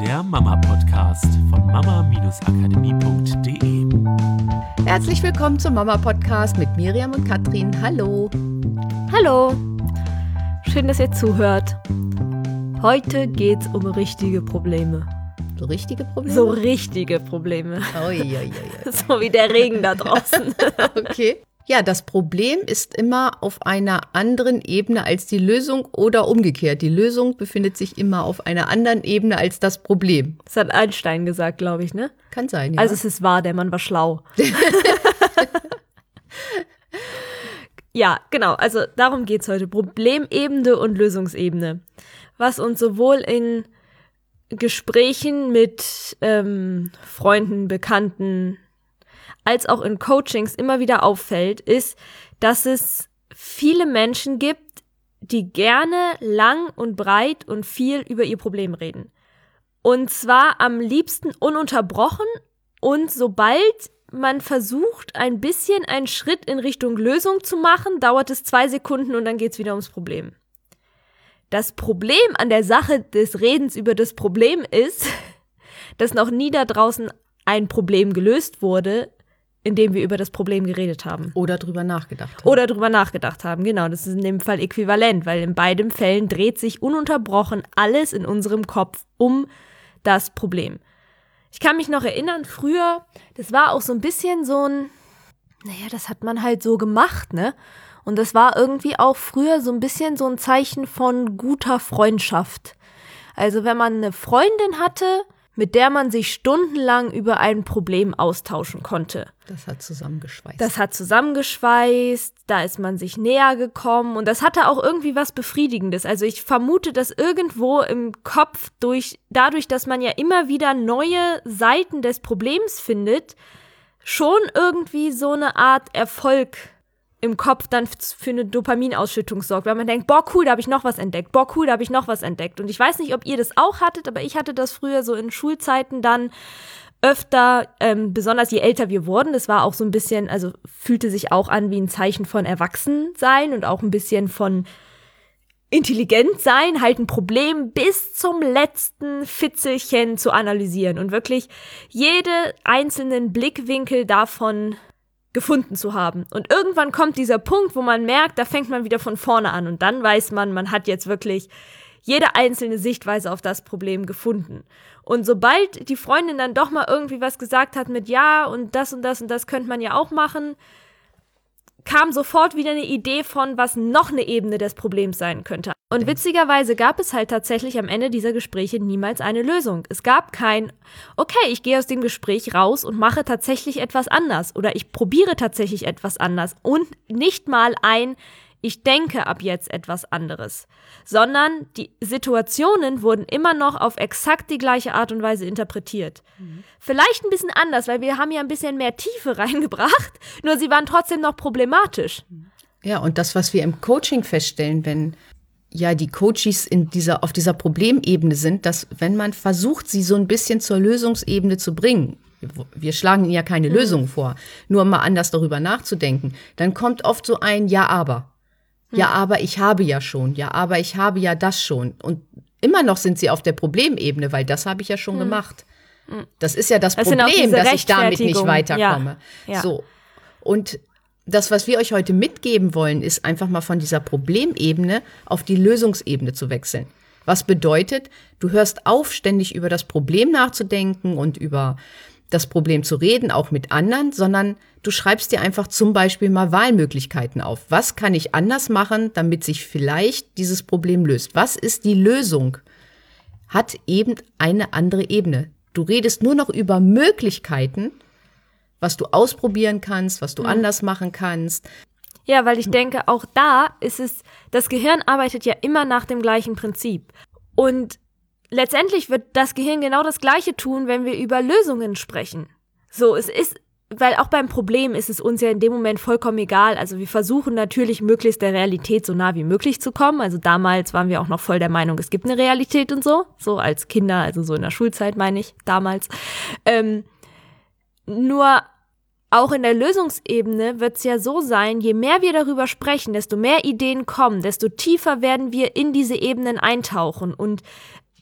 der Mama-Podcast von mama-akademie.de. Herzlich willkommen zum Mama-Podcast mit Miriam und Katrin. Hallo. Hallo. Schön, dass ihr zuhört. Heute geht's um richtige Probleme. So richtige Probleme? So richtige Probleme. Ui, ui, ui. So wie der Regen da draußen. okay. Ja, das Problem ist immer auf einer anderen Ebene als die Lösung oder umgekehrt. Die Lösung befindet sich immer auf einer anderen Ebene als das Problem. Das hat Einstein gesagt, glaube ich, ne? Kann sein, ja. Also es ist wahr, der Mann war schlau. ja, genau. Also darum geht's heute. Problemebene und Lösungsebene. Was uns sowohl in Gesprächen mit ähm, Freunden, Bekannten, als auch in Coachings immer wieder auffällt, ist, dass es viele Menschen gibt, die gerne lang und breit und viel über ihr Problem reden. Und zwar am liebsten ununterbrochen und sobald man versucht, ein bisschen einen Schritt in Richtung Lösung zu machen, dauert es zwei Sekunden und dann geht es wieder ums Problem. Das Problem an der Sache des Redens über das Problem ist, dass noch nie da draußen ein Problem gelöst wurde, indem wir über das Problem geredet haben. Oder drüber nachgedacht haben. Oder drüber nachgedacht haben, genau. Das ist in dem Fall äquivalent, weil in beiden Fällen dreht sich ununterbrochen alles in unserem Kopf um das Problem. Ich kann mich noch erinnern, früher, das war auch so ein bisschen so ein, naja, das hat man halt so gemacht, ne? Und das war irgendwie auch früher so ein bisschen so ein Zeichen von guter Freundschaft. Also wenn man eine Freundin hatte, mit der man sich stundenlang über ein Problem austauschen konnte. Das hat zusammengeschweißt. Das hat zusammengeschweißt, da ist man sich näher gekommen und das hatte auch irgendwie was Befriedigendes. Also ich vermute, dass irgendwo im Kopf durch, dadurch, dass man ja immer wieder neue Seiten des Problems findet, schon irgendwie so eine Art Erfolg im Kopf dann für eine Dopaminausschüttung sorgt, weil man denkt, boah, cool, da habe ich noch was entdeckt, boah, cool, da habe ich noch was entdeckt. Und ich weiß nicht, ob ihr das auch hattet, aber ich hatte das früher so in Schulzeiten dann öfter, ähm, besonders je älter wir wurden, das war auch so ein bisschen, also fühlte sich auch an wie ein Zeichen von Erwachsensein und auch ein bisschen von intelligent sein, halt ein Problem bis zum letzten Fitzelchen zu analysieren. Und wirklich jede einzelnen Blickwinkel davon gefunden zu haben. Und irgendwann kommt dieser Punkt, wo man merkt, da fängt man wieder von vorne an und dann weiß man, man hat jetzt wirklich jede einzelne Sichtweise auf das Problem gefunden. Und sobald die Freundin dann doch mal irgendwie was gesagt hat mit ja und das und das und das könnte man ja auch machen, kam sofort wieder eine Idee von, was noch eine Ebene des Problems sein könnte. Und witzigerweise gab es halt tatsächlich am Ende dieser Gespräche niemals eine Lösung. Es gab kein, okay, ich gehe aus dem Gespräch raus und mache tatsächlich etwas anders oder ich probiere tatsächlich etwas anders und nicht mal ein, ich denke ab jetzt etwas anderes, sondern die Situationen wurden immer noch auf exakt die gleiche Art und Weise interpretiert. Mhm. Vielleicht ein bisschen anders, weil wir haben ja ein bisschen mehr Tiefe reingebracht, nur sie waren trotzdem noch problematisch. Ja, und das, was wir im Coaching feststellen, wenn ja die Coaches in dieser, auf dieser Problemebene sind, dass wenn man versucht, sie so ein bisschen zur Lösungsebene zu bringen, wir schlagen ihnen ja keine mhm. Lösung vor, nur mal anders darüber nachzudenken, dann kommt oft so ein Ja, aber. Ja, mhm. aber ich habe ja schon. Ja, aber ich habe ja das schon. Und immer noch sind sie auf der Problemebene, weil das habe ich ja schon mhm. gemacht. Mhm. Das ist ja das, das Problem, dass ich damit nicht weiterkomme. Ja. Ja. So. Und das, was wir euch heute mitgeben wollen, ist einfach mal von dieser Problemebene auf die Lösungsebene zu wechseln. Was bedeutet, du hörst auf, ständig über das Problem nachzudenken und über das Problem zu reden, auch mit anderen, sondern du schreibst dir einfach zum Beispiel mal Wahlmöglichkeiten auf. Was kann ich anders machen, damit sich vielleicht dieses Problem löst? Was ist die Lösung? Hat eben eine andere Ebene. Du redest nur noch über Möglichkeiten was du ausprobieren kannst, was du mhm. anders machen kannst. Ja, weil ich denke, auch da ist es, das Gehirn arbeitet ja immer nach dem gleichen Prinzip. Und letztendlich wird das Gehirn genau das Gleiche tun, wenn wir über Lösungen sprechen. So, es ist, weil auch beim Problem ist es uns ja in dem Moment vollkommen egal. Also wir versuchen natürlich möglichst der Realität so nah wie möglich zu kommen. Also damals waren wir auch noch voll der Meinung, es gibt eine Realität und so. So als Kinder, also so in der Schulzeit meine ich, damals. Ähm, nur auch in der Lösungsebene wird es ja so sein, je mehr wir darüber sprechen, desto mehr Ideen kommen, desto tiefer werden wir in diese Ebenen eintauchen und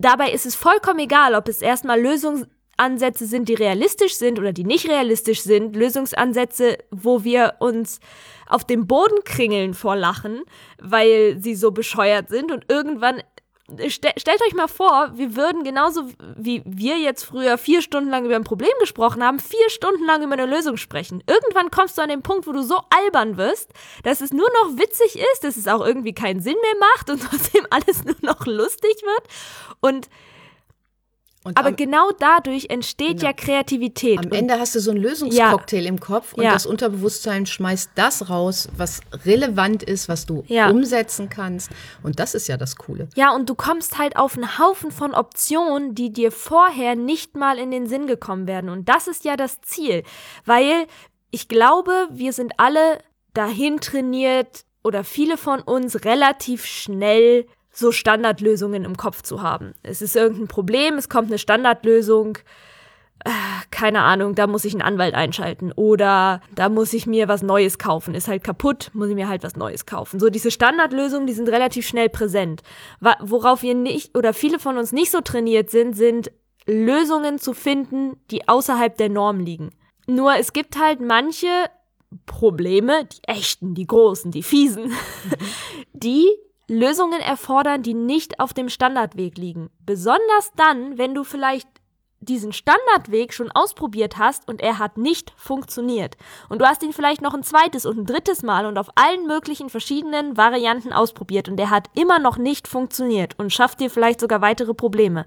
dabei ist es vollkommen egal, ob es erstmal Lösungsansätze sind, die realistisch sind oder die nicht realistisch sind. Lösungsansätze, wo wir uns auf dem Boden kringeln vor Lachen, weil sie so bescheuert sind und irgendwann Stel, stellt euch mal vor, wir würden genauso wie wir jetzt früher vier Stunden lang über ein Problem gesprochen haben, vier Stunden lang über eine Lösung sprechen. Irgendwann kommst du an den Punkt, wo du so albern wirst, dass es nur noch witzig ist, dass es auch irgendwie keinen Sinn mehr macht und trotzdem alles nur noch lustig wird. Und und aber am, genau dadurch entsteht genau. ja Kreativität. Am Ende hast du so einen Lösungscocktail ja. im Kopf und ja. das Unterbewusstsein schmeißt das raus, was relevant ist, was du ja. umsetzen kannst. Und das ist ja das Coole. Ja, und du kommst halt auf einen Haufen von Optionen, die dir vorher nicht mal in den Sinn gekommen werden. Und das ist ja das Ziel. Weil ich glaube, wir sind alle dahin trainiert oder viele von uns relativ schnell so Standardlösungen im Kopf zu haben. Es ist irgendein Problem, es kommt eine Standardlösung, äh, keine Ahnung, da muss ich einen Anwalt einschalten oder da muss ich mir was Neues kaufen, ist halt kaputt, muss ich mir halt was Neues kaufen. So diese Standardlösungen, die sind relativ schnell präsent. Worauf wir nicht oder viele von uns nicht so trainiert sind, sind Lösungen zu finden, die außerhalb der Norm liegen. Nur es gibt halt manche Probleme, die echten, die großen, die fiesen, die Lösungen erfordern, die nicht auf dem Standardweg liegen. Besonders dann, wenn du vielleicht diesen Standardweg schon ausprobiert hast und er hat nicht funktioniert. Und du hast ihn vielleicht noch ein zweites und ein drittes Mal und auf allen möglichen verschiedenen Varianten ausprobiert und er hat immer noch nicht funktioniert und schafft dir vielleicht sogar weitere Probleme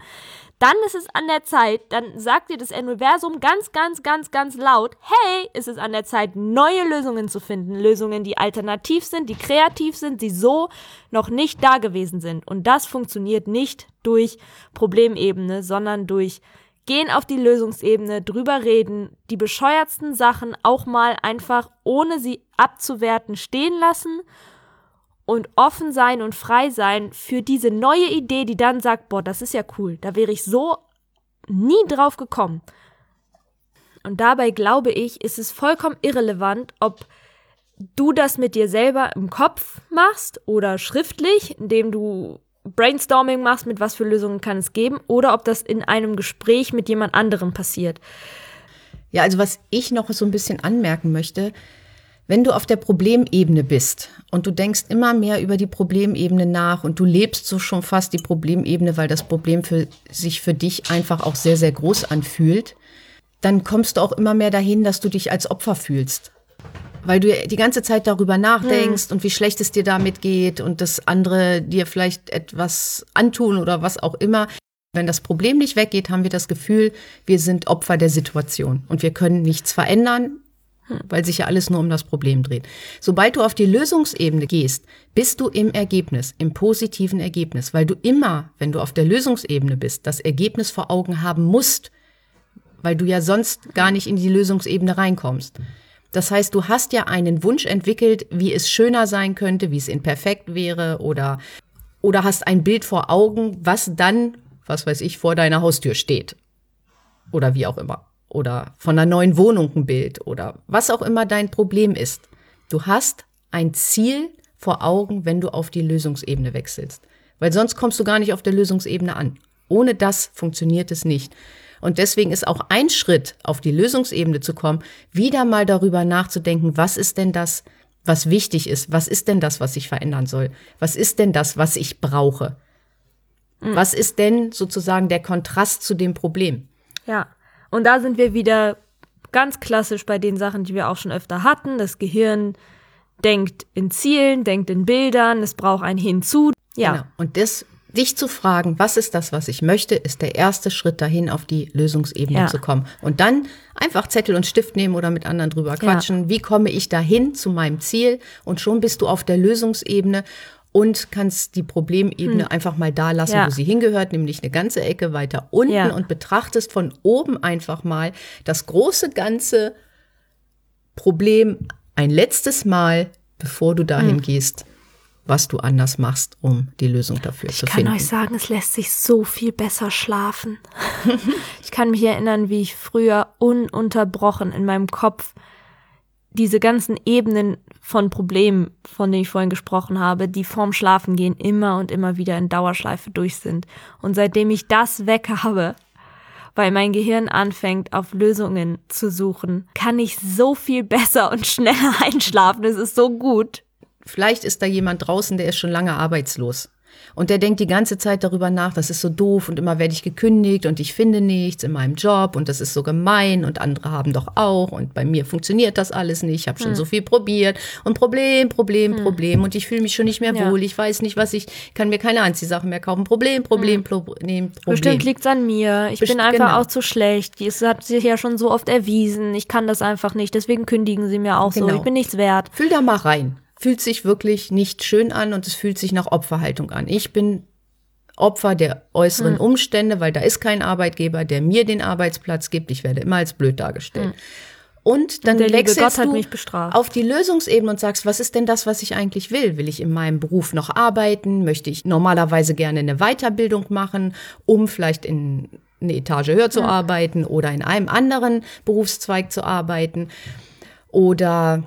dann ist es an der Zeit, dann sagt dir das Universum ganz, ganz, ganz, ganz laut, hey, ist es an der Zeit, neue Lösungen zu finden. Lösungen, die alternativ sind, die kreativ sind, die so noch nicht da gewesen sind. Und das funktioniert nicht durch Problemebene, sondern durch gehen auf die Lösungsebene, drüber reden, die bescheuertsten Sachen auch mal einfach, ohne sie abzuwerten, stehen lassen und offen sein und frei sein für diese neue Idee, die dann sagt, boah, das ist ja cool, da wäre ich so nie drauf gekommen. Und dabei glaube ich, ist es vollkommen irrelevant, ob du das mit dir selber im Kopf machst oder schriftlich, indem du Brainstorming machst, mit was für Lösungen kann es geben, oder ob das in einem Gespräch mit jemand anderem passiert. Ja, also was ich noch so ein bisschen anmerken möchte, wenn du auf der Problemebene bist und du denkst immer mehr über die Problemebene nach und du lebst so schon fast die Problemebene, weil das Problem für sich für dich einfach auch sehr, sehr groß anfühlt, dann kommst du auch immer mehr dahin, dass du dich als Opfer fühlst. Weil du die ganze Zeit darüber nachdenkst hm. und wie schlecht es dir damit geht und dass andere dir vielleicht etwas antun oder was auch immer. Wenn das Problem nicht weggeht, haben wir das Gefühl, wir sind Opfer der Situation und wir können nichts verändern weil sich ja alles nur um das Problem dreht. Sobald du auf die Lösungsebene gehst, bist du im Ergebnis, im positiven Ergebnis, weil du immer, wenn du auf der Lösungsebene bist, das Ergebnis vor Augen haben musst, weil du ja sonst gar nicht in die Lösungsebene reinkommst. Das heißt, du hast ja einen Wunsch entwickelt, wie es schöner sein könnte, wie es imperfekt wäre oder, oder hast ein Bild vor Augen, was dann, was weiß ich, vor deiner Haustür steht. Oder wie auch immer oder von einer neuen Wohnung ein Bild oder was auch immer dein Problem ist. Du hast ein Ziel vor Augen, wenn du auf die Lösungsebene wechselst. Weil sonst kommst du gar nicht auf der Lösungsebene an. Ohne das funktioniert es nicht. Und deswegen ist auch ein Schritt, auf die Lösungsebene zu kommen, wieder mal darüber nachzudenken, was ist denn das, was wichtig ist? Was ist denn das, was ich verändern soll? Was ist denn das, was ich brauche? Mhm. Was ist denn sozusagen der Kontrast zu dem Problem? Ja. Und da sind wir wieder ganz klassisch bei den Sachen, die wir auch schon öfter hatten. Das Gehirn denkt in Zielen, denkt in Bildern, es braucht ein Hinzu. Ja. Genau. Und das, dich zu fragen, was ist das, was ich möchte, ist der erste Schritt dahin, auf die Lösungsebene ja. zu kommen. Und dann einfach Zettel und Stift nehmen oder mit anderen drüber quatschen. Ja. Wie komme ich dahin zu meinem Ziel? Und schon bist du auf der Lösungsebene und kannst die Problemebene hm. einfach mal da lassen, ja. wo sie hingehört, nämlich eine ganze Ecke weiter unten ja. und betrachtest von oben einfach mal das große ganze Problem ein letztes Mal, bevor du dahin hm. gehst, was du anders machst, um die Lösung dafür ich zu finden. Ich kann euch sagen, es lässt sich so viel besser schlafen. ich kann mich erinnern, wie ich früher ununterbrochen in meinem Kopf diese ganzen Ebenen von Problemen, von denen ich vorhin gesprochen habe, die vorm Schlafengehen immer und immer wieder in Dauerschleife durch sind. Und seitdem ich das weg habe, weil mein Gehirn anfängt, auf Lösungen zu suchen, kann ich so viel besser und schneller einschlafen. Es ist so gut. Vielleicht ist da jemand draußen, der ist schon lange arbeitslos. Und der denkt die ganze Zeit darüber nach, das ist so doof und immer werde ich gekündigt und ich finde nichts in meinem Job und das ist so gemein und andere haben doch auch und bei mir funktioniert das alles nicht. Ich habe schon hm. so viel probiert und Problem, Problem, hm. Problem und ich fühle mich schon nicht mehr wohl. Ich weiß nicht, was ich kann mir keine Anziehsachen mehr kaufen. Problem, Problem, hm. Problem, Problem. Bestimmt liegt's an mir. Ich Best bin einfach genau. auch zu schlecht. Es hat sich ja schon so oft erwiesen. Ich kann das einfach nicht. Deswegen kündigen sie mir auch genau. so. Ich bin nichts wert. Fühl da mal rein fühlt sich wirklich nicht schön an und es fühlt sich nach Opferhaltung an. Ich bin Opfer der äußeren hm. Umstände, weil da ist kein Arbeitgeber, der mir den Arbeitsplatz gibt. Ich werde immer als blöd dargestellt. Hm. Und dann und wechselst du auf die Lösungsebene und sagst, was ist denn das, was ich eigentlich will? Will ich in meinem Beruf noch arbeiten? Möchte ich normalerweise gerne eine Weiterbildung machen, um vielleicht in eine Etage höher zu ja. arbeiten oder in einem anderen Berufszweig zu arbeiten? Oder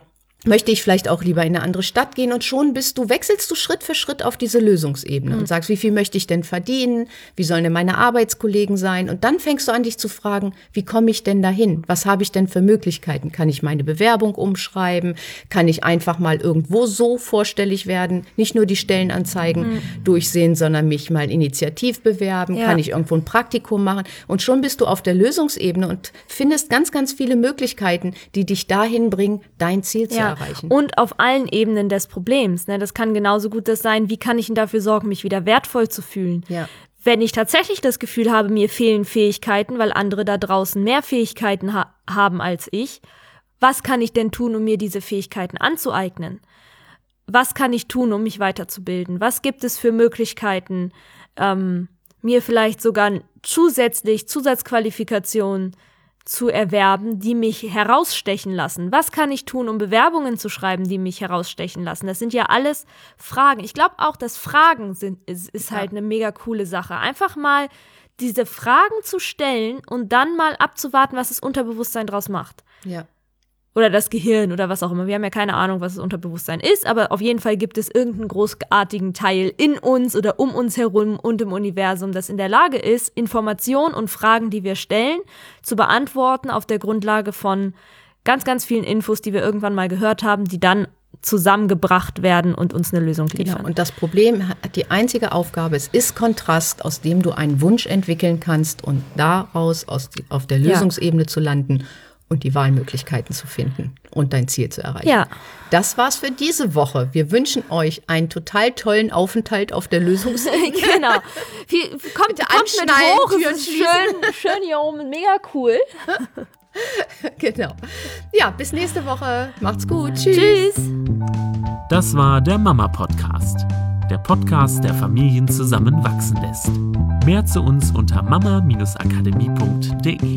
möchte ich vielleicht auch lieber in eine andere Stadt gehen und schon bist du, wechselst du Schritt für Schritt auf diese Lösungsebene mhm. und sagst, wie viel möchte ich denn verdienen? Wie sollen denn meine Arbeitskollegen sein? Und dann fängst du an, dich zu fragen, wie komme ich denn dahin? Was habe ich denn für Möglichkeiten? Kann ich meine Bewerbung umschreiben? Kann ich einfach mal irgendwo so vorstellig werden? Nicht nur die Stellenanzeigen mhm. durchsehen, sondern mich mal initiativ bewerben? Ja. Kann ich irgendwo ein Praktikum machen? Und schon bist du auf der Lösungsebene und findest ganz, ganz viele Möglichkeiten, die dich dahin bringen, dein Ziel zu erreichen erreichen. Und auf allen Ebenen des Problems. Ne? Das kann genauso gut das sein, wie kann ich denn dafür sorgen, mich wieder wertvoll zu fühlen. Ja. Wenn ich tatsächlich das Gefühl habe, mir fehlen Fähigkeiten, weil andere da draußen mehr Fähigkeiten ha haben als ich, was kann ich denn tun, um mir diese Fähigkeiten anzueignen? Was kann ich tun, um mich weiterzubilden? Was gibt es für Möglichkeiten, ähm, mir vielleicht sogar zusätzlich Zusatzqualifikationen zu erwerben, die mich herausstechen lassen? Was kann ich tun, um Bewerbungen zu schreiben, die mich herausstechen lassen? Das sind ja alles Fragen. Ich glaube auch, dass Fragen sind, ist, ist halt eine mega coole Sache. Einfach mal diese Fragen zu stellen und dann mal abzuwarten, was das Unterbewusstsein draus macht. Ja oder das Gehirn oder was auch immer. Wir haben ja keine Ahnung, was das Unterbewusstsein ist, aber auf jeden Fall gibt es irgendeinen großartigen Teil in uns oder um uns herum und im Universum, das in der Lage ist, Informationen und Fragen, die wir stellen, zu beantworten auf der Grundlage von ganz, ganz vielen Infos, die wir irgendwann mal gehört haben, die dann zusammengebracht werden und uns eine Lösung genau. liefern. Genau. Und das Problem hat die einzige Aufgabe, es ist Kontrast, aus dem du einen Wunsch entwickeln kannst und daraus aus die, auf der Lösungsebene ja. zu landen und die Wahlmöglichkeiten zu finden und dein Ziel zu erreichen. Ja. Das war's für diese Woche. Wir wünschen euch einen total tollen Aufenthalt auf der Lösungsebene. genau. Wie, kommt, Bitte kommt mit hoch, es ist schön, schön hier oben, mega cool. genau. Ja, bis nächste Woche. Macht's gut. Tschüss. Tschüss. Das war der Mama Podcast. Der Podcast, der Familien zusammenwachsen lässt. Mehr zu uns unter mama-akademie.de.